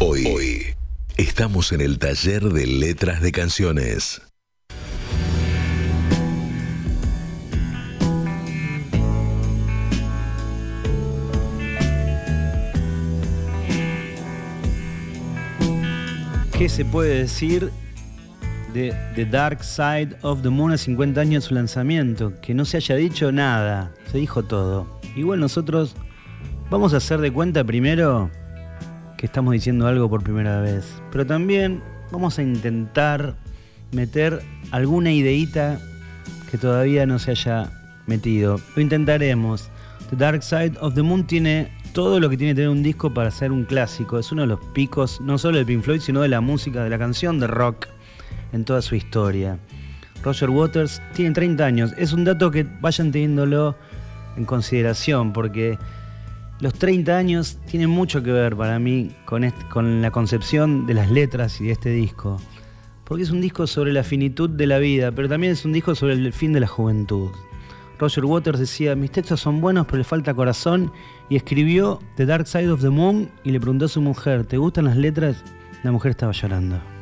Hoy, estamos en el taller de letras de canciones. ¿Qué se puede decir de The Dark Side of the Moon a 50 años de su lanzamiento? Que no se haya dicho nada, se dijo todo. Igual nosotros vamos a hacer de cuenta primero que estamos diciendo algo por primera vez, pero también vamos a intentar meter alguna ideita que todavía no se haya metido. Lo intentaremos. The Dark Side of the Moon tiene todo lo que tiene que tener un disco para ser un clásico. Es uno de los picos, no solo de Pink Floyd, sino de la música, de la canción de rock en toda su historia. Roger Waters tiene 30 años. Es un dato que vayan teniéndolo en consideración, porque los 30 años tienen mucho que ver para mí con, la concepción de las letras y de este disco. Porque es un disco sobre la finitud de la vida, pero también es un disco sobre el fin de la juventud. Roger Waters decía, mis textos son buenos pero le falta corazón y escribió The Dark Side of the Moon y le preguntó a su mujer, ¿te gustan las letras? La mujer estaba llorando.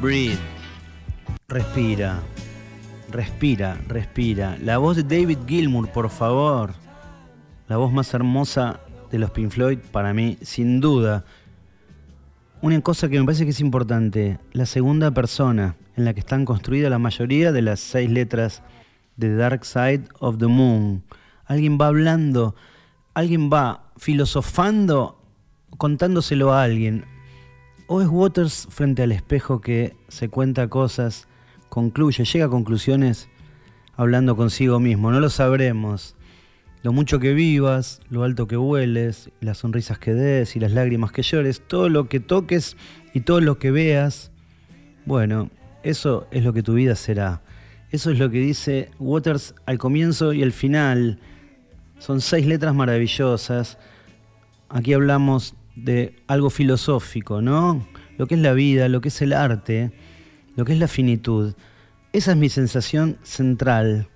Breathe. Respira. Respira, respira. La voz de David Gilmour, por favor. La voz más hermosa de los Pink Floyd para mí, sin duda. Una cosa que me parece que es importante, la segunda persona en la que están construidas la mayoría de las seis letras de Dark Side of the Moon. Alguien va hablando, alguien va filosofando, contándoselo a alguien. O es Waters frente al espejo que se cuenta cosas, concluye, llega a conclusiones hablando consigo mismo. No lo sabremos. Lo mucho que vivas, lo alto que vueles, las sonrisas que des y las lágrimas que llores, todo lo que toques y todo lo que veas, bueno, eso es lo que tu vida será. Eso es lo que dice Waters al comienzo y al final. Son seis letras maravillosas. Aquí hablamos de algo filosófico, ¿no? Lo que es la vida, lo que es el arte, lo que es la finitud. Esa es mi sensación central.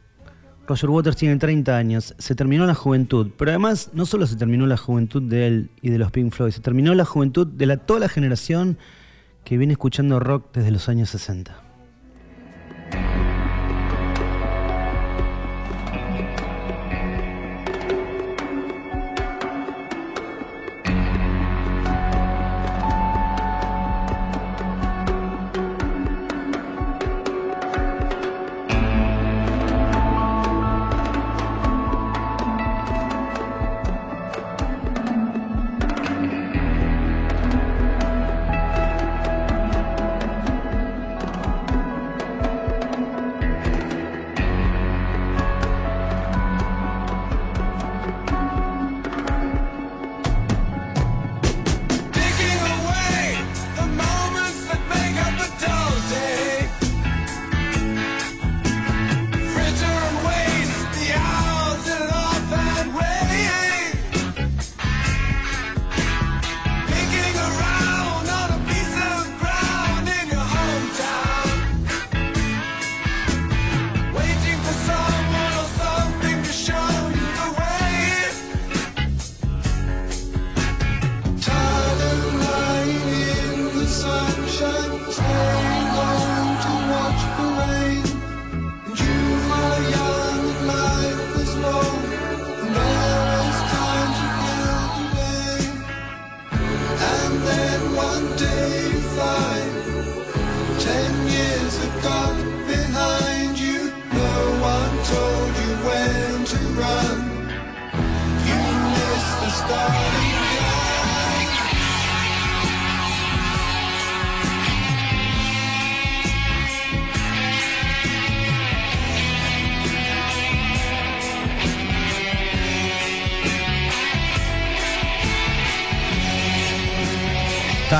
Roger Waters tiene 30 años, se terminó la juventud, pero además no solo se terminó la juventud de él y de los Pink Floyd, se terminó la juventud de la, toda la generación que viene escuchando rock desde los años 60.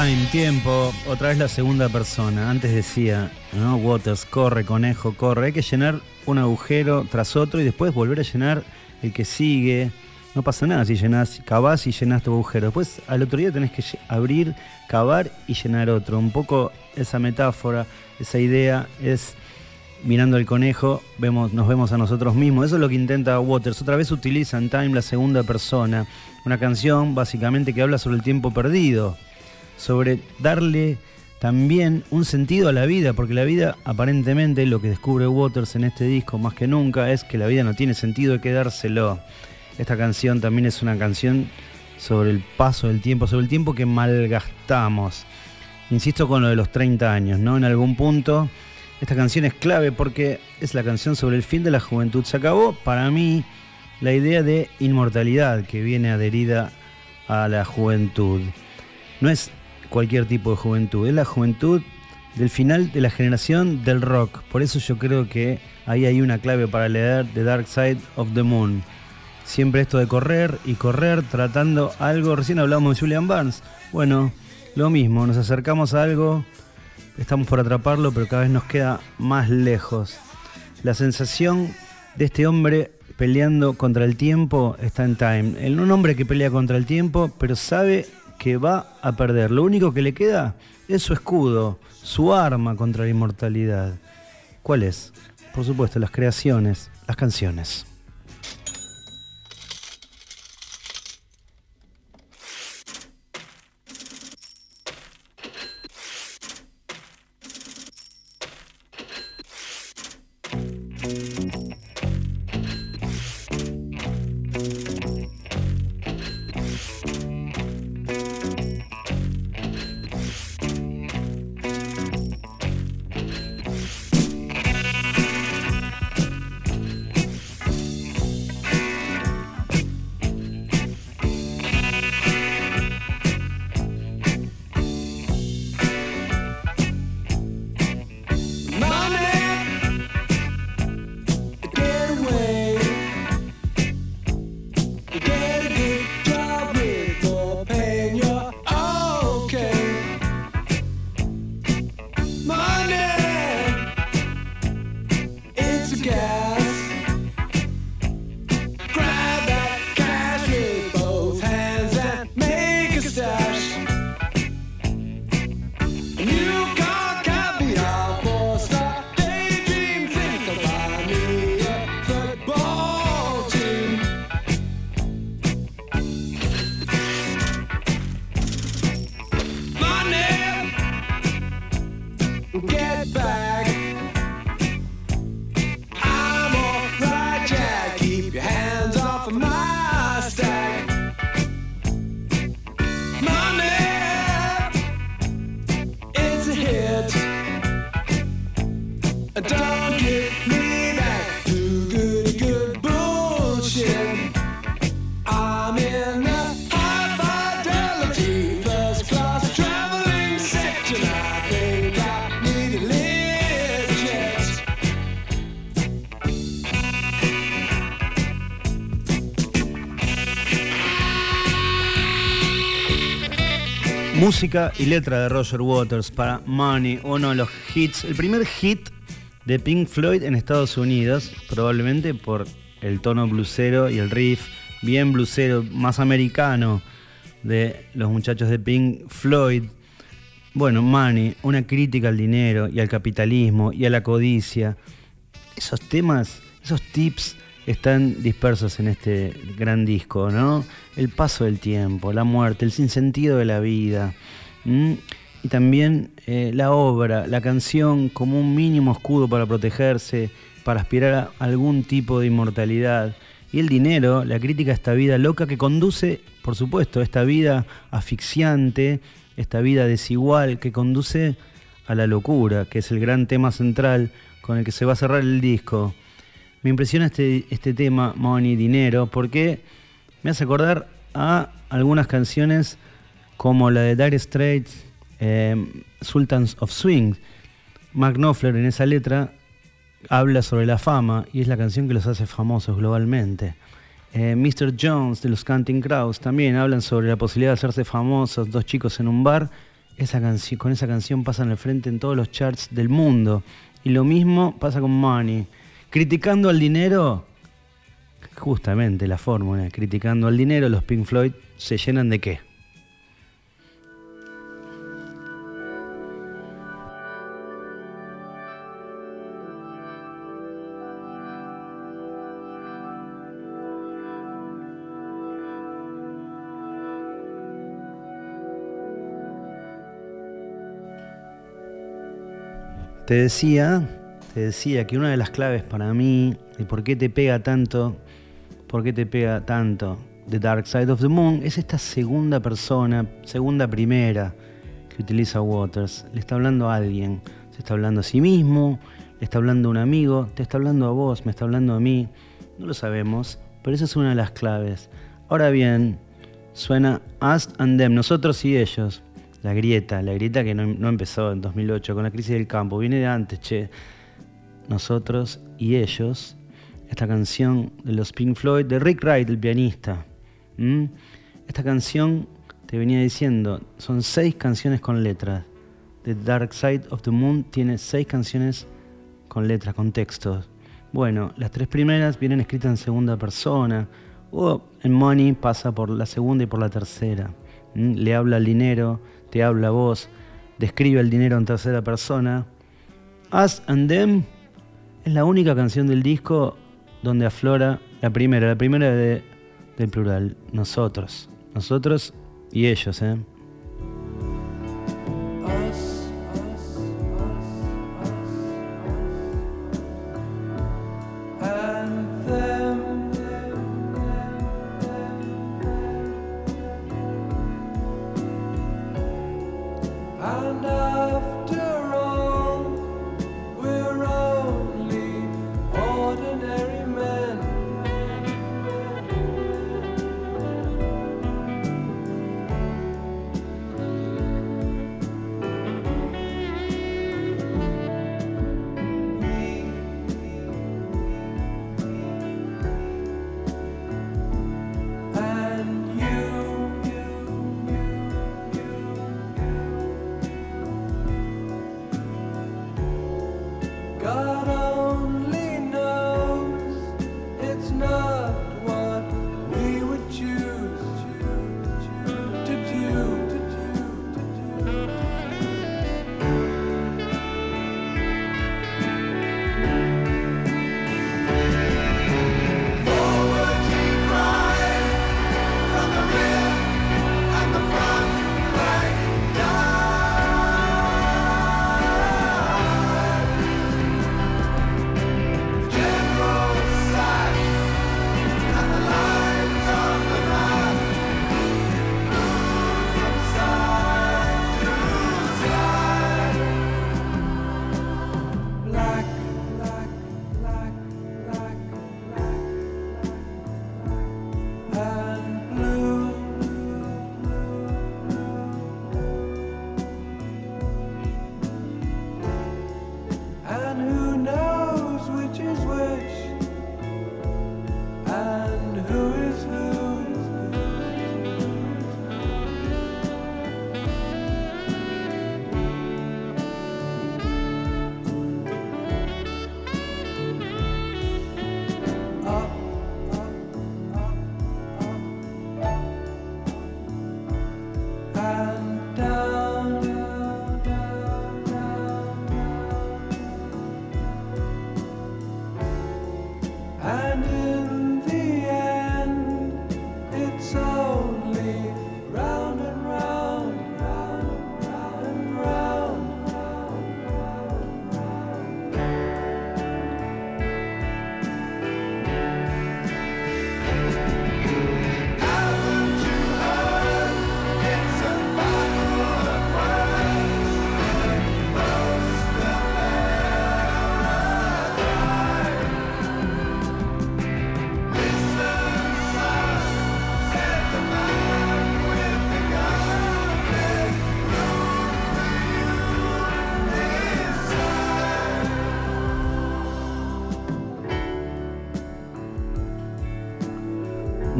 Time, tiempo, otra vez la segunda persona. Antes decía, ¿no? Waters, corre, conejo, corre. Hay que llenar un agujero tras otro y después volver a llenar el que sigue. No pasa nada si llenas, cavás y llenas tu agujero. Después al otro día tenés que abrir, cavar y llenar otro. Un poco esa metáfora, esa idea es mirando al conejo, vemos, nos vemos a nosotros mismos. Eso es lo que intenta Waters. Otra vez utiliza en Time la segunda persona. Una canción básicamente que habla sobre el tiempo perdido sobre darle también un sentido a la vida, porque la vida aparentemente lo que descubre Waters en este disco más que nunca es que la vida no tiene sentido de quedárselo. Esta canción también es una canción sobre el paso del tiempo, sobre el tiempo que malgastamos. Insisto con lo de los 30 años, ¿no? En algún punto esta canción es clave porque es la canción sobre el fin de la juventud. Se acabó para mí la idea de inmortalidad que viene adherida a la juventud. No es cualquier tipo de juventud, es la juventud del final de la generación del rock. Por eso yo creo que ahí hay una clave para leer The Dark Side of the Moon. Siempre esto de correr y correr tratando algo. Recién hablamos de Julian Barnes. Bueno, lo mismo, nos acercamos a algo, estamos por atraparlo, pero cada vez nos queda más lejos. La sensación de este hombre peleando contra el tiempo está en Time. Un hombre que pelea contra el tiempo, pero sabe que va a perder. Lo único que le queda es su escudo, su arma contra la inmortalidad. ¿Cuál es? Por supuesto, las creaciones, las canciones. Música y letra de Roger Waters para Money, uno de los hits, el primer hit de Pink Floyd en Estados Unidos, probablemente por el tono blusero y el riff bien blusero, más americano de los muchachos de Pink Floyd. Bueno, Money, una crítica al dinero y al capitalismo y a la codicia. Esos temas, esos tips están dispersos en este gran disco, ¿no? El paso del tiempo, la muerte, el sinsentido de la vida. Y también eh, la obra, la canción como un mínimo escudo para protegerse, para aspirar a algún tipo de inmortalidad. Y el dinero, la crítica a esta vida loca que conduce, por supuesto, esta vida asfixiante, esta vida desigual que conduce a la locura, que es el gran tema central con el que se va a cerrar el disco. Me impresiona este, este tema, Money, Dinero, porque me hace acordar a algunas canciones como la de Dire Straits, eh, Sultans of Swing. Mark en esa letra habla sobre la fama y es la canción que los hace famosos globalmente. Eh, Mr. Jones de los Canting Crows también hablan sobre la posibilidad de hacerse famosos, dos chicos en un bar esa con esa canción pasan al frente en todos los charts del mundo. Y lo mismo pasa con Money. Criticando al dinero, justamente la fórmula, criticando al dinero, los Pink Floyd se llenan de qué? Te decía, te decía que una de las claves para mí de por qué te pega tanto, por qué te pega tanto The Dark Side of the Moon es esta segunda persona, segunda primera que utiliza Waters. Le está hablando a alguien, se está hablando a sí mismo, le está hablando a un amigo, te está hablando a vos, me está hablando a mí. No lo sabemos, pero esa es una de las claves. Ahora bien, suena Us and Them, nosotros y ellos la grieta, la grieta que no, empezó en 2008 con la crisis del campo, viene de antes, che. Nosotros y ellos, esta canción de los Pink Floyd, de Rick Wright, el pianista. Esta canción, te venía diciendo, son seis canciones con letras. The Dark Side of the Moon tiene seis canciones con letras, con textos. Bueno, las tres primeras vienen escritas en segunda persona, o en Money pasa por la segunda y por la tercera. Le habla al dinero, te habla vos, describe el dinero en tercera persona. Us and Them es la única canción del disco donde aflora la primera, la primera de, del plural, nosotros, nosotros y ellos, ¿eh?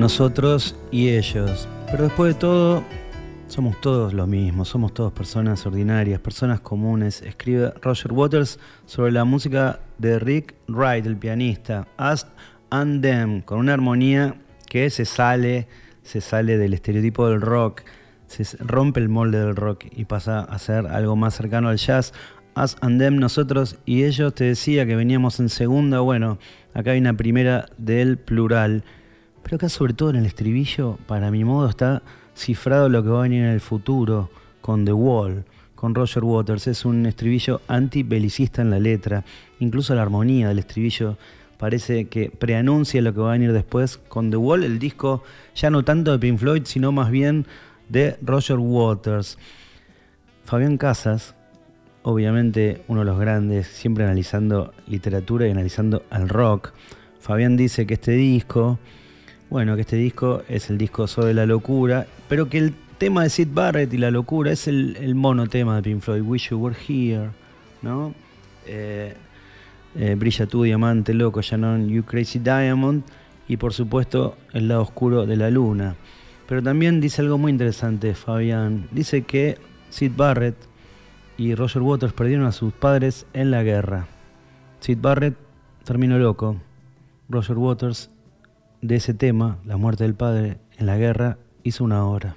Nosotros y ellos. Pero después de todo, Somos todos lo mismo, somos todos personas ordinarias, personas comunes. Escribe Roger Waters sobre la música de Rick Wright, el pianista. Us and Them, con una armonía que se sale, se sale del estereotipo del rock, se rompe el molde del rock y pasa a ser algo más cercano al jazz. Us and Them, nosotros y ellos, te decía que veníamos en segunda, bueno, acá hay una primera del plural. Pero acá sobre todo en el estribillo, para mi modo, está cifrado lo que va a venir en el futuro con The Wall, con Roger Waters. Es un estribillo anti-belicista en la letra. Incluso la armonía del estribillo parece que preanuncia lo que va a venir después con The Wall, el disco ya no tanto de Pink Floyd, sino más bien de Roger Waters. Fabián Casas, obviamente uno de los grandes, siempre analizando literatura y analizando al rock. Fabián dice que este disco bueno, que este disco es el disco sobre la locura, pero que el tema de Sid Barrett y la locura es el, el monotema de Pink Floyd, Wish You Were Here, ¿no? Eh, eh, Brilla tu diamante loco, Shannon, You Crazy Diamond, y por supuesto el lado oscuro de la luna. Pero también dice algo muy interesante, Fabián. Dice que Sid Barrett y Roger Waters perdieron a sus padres en la guerra. Sid Barrett terminó loco. Roger Waters de ese tema, la muerte del padre en la guerra, hizo una obra.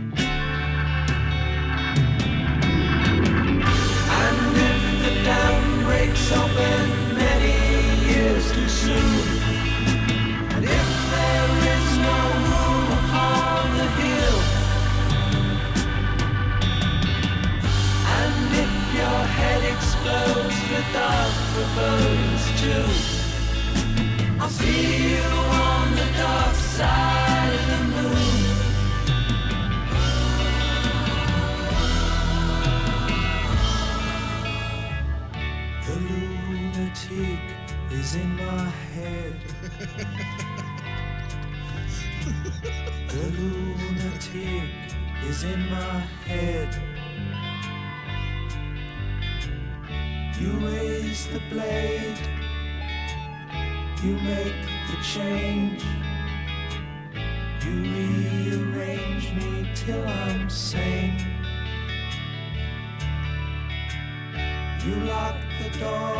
You make the change. You rearrange me till I'm sane. You lock the door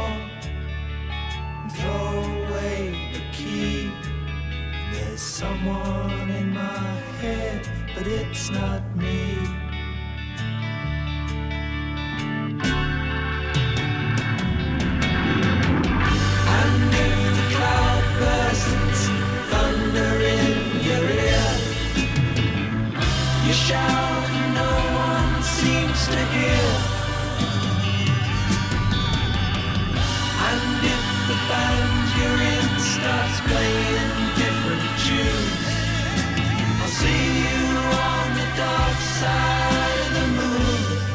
and throw away the key. There's someone in my head, but it's not me.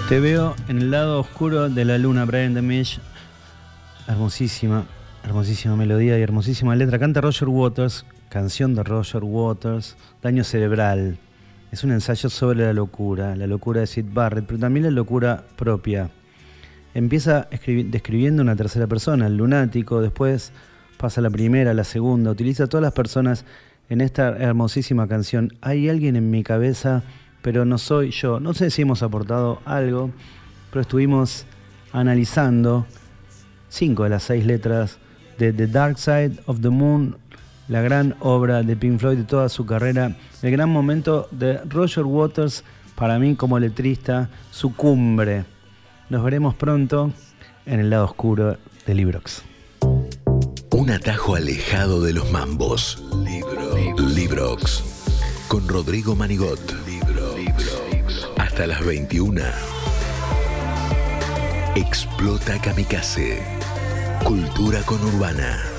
Te veo en el lado oscuro de la luna, Brian Demish. Hermosísima, hermosísima melodía y hermosísima letra. Canta Roger Waters, canción de Roger Waters, Daño Cerebral. Es un ensayo sobre la locura, la locura de Sid Barrett, pero también la locura propia. Empieza escribi- describiendo una tercera persona, el lunático, después pasa a la primera, a la segunda, utiliza a todas las personas en esta hermosísima canción. Hay alguien en mi cabeza pero no soy yo. No sé si hemos aportado algo, pero estuvimos analizando cinco de las seis letras de The Dark Side of the Moon, la gran obra de Pink Floyd de toda su carrera, el gran momento de Roger Waters, para mí como letrista, su cumbre. Nos veremos pronto en el lado oscuro de Librox. Un atajo alejado de los mambos. Librox. Con Rodrigo Manigot. Hasta las 21. Explota Kamikaze. Cultura con Urbana.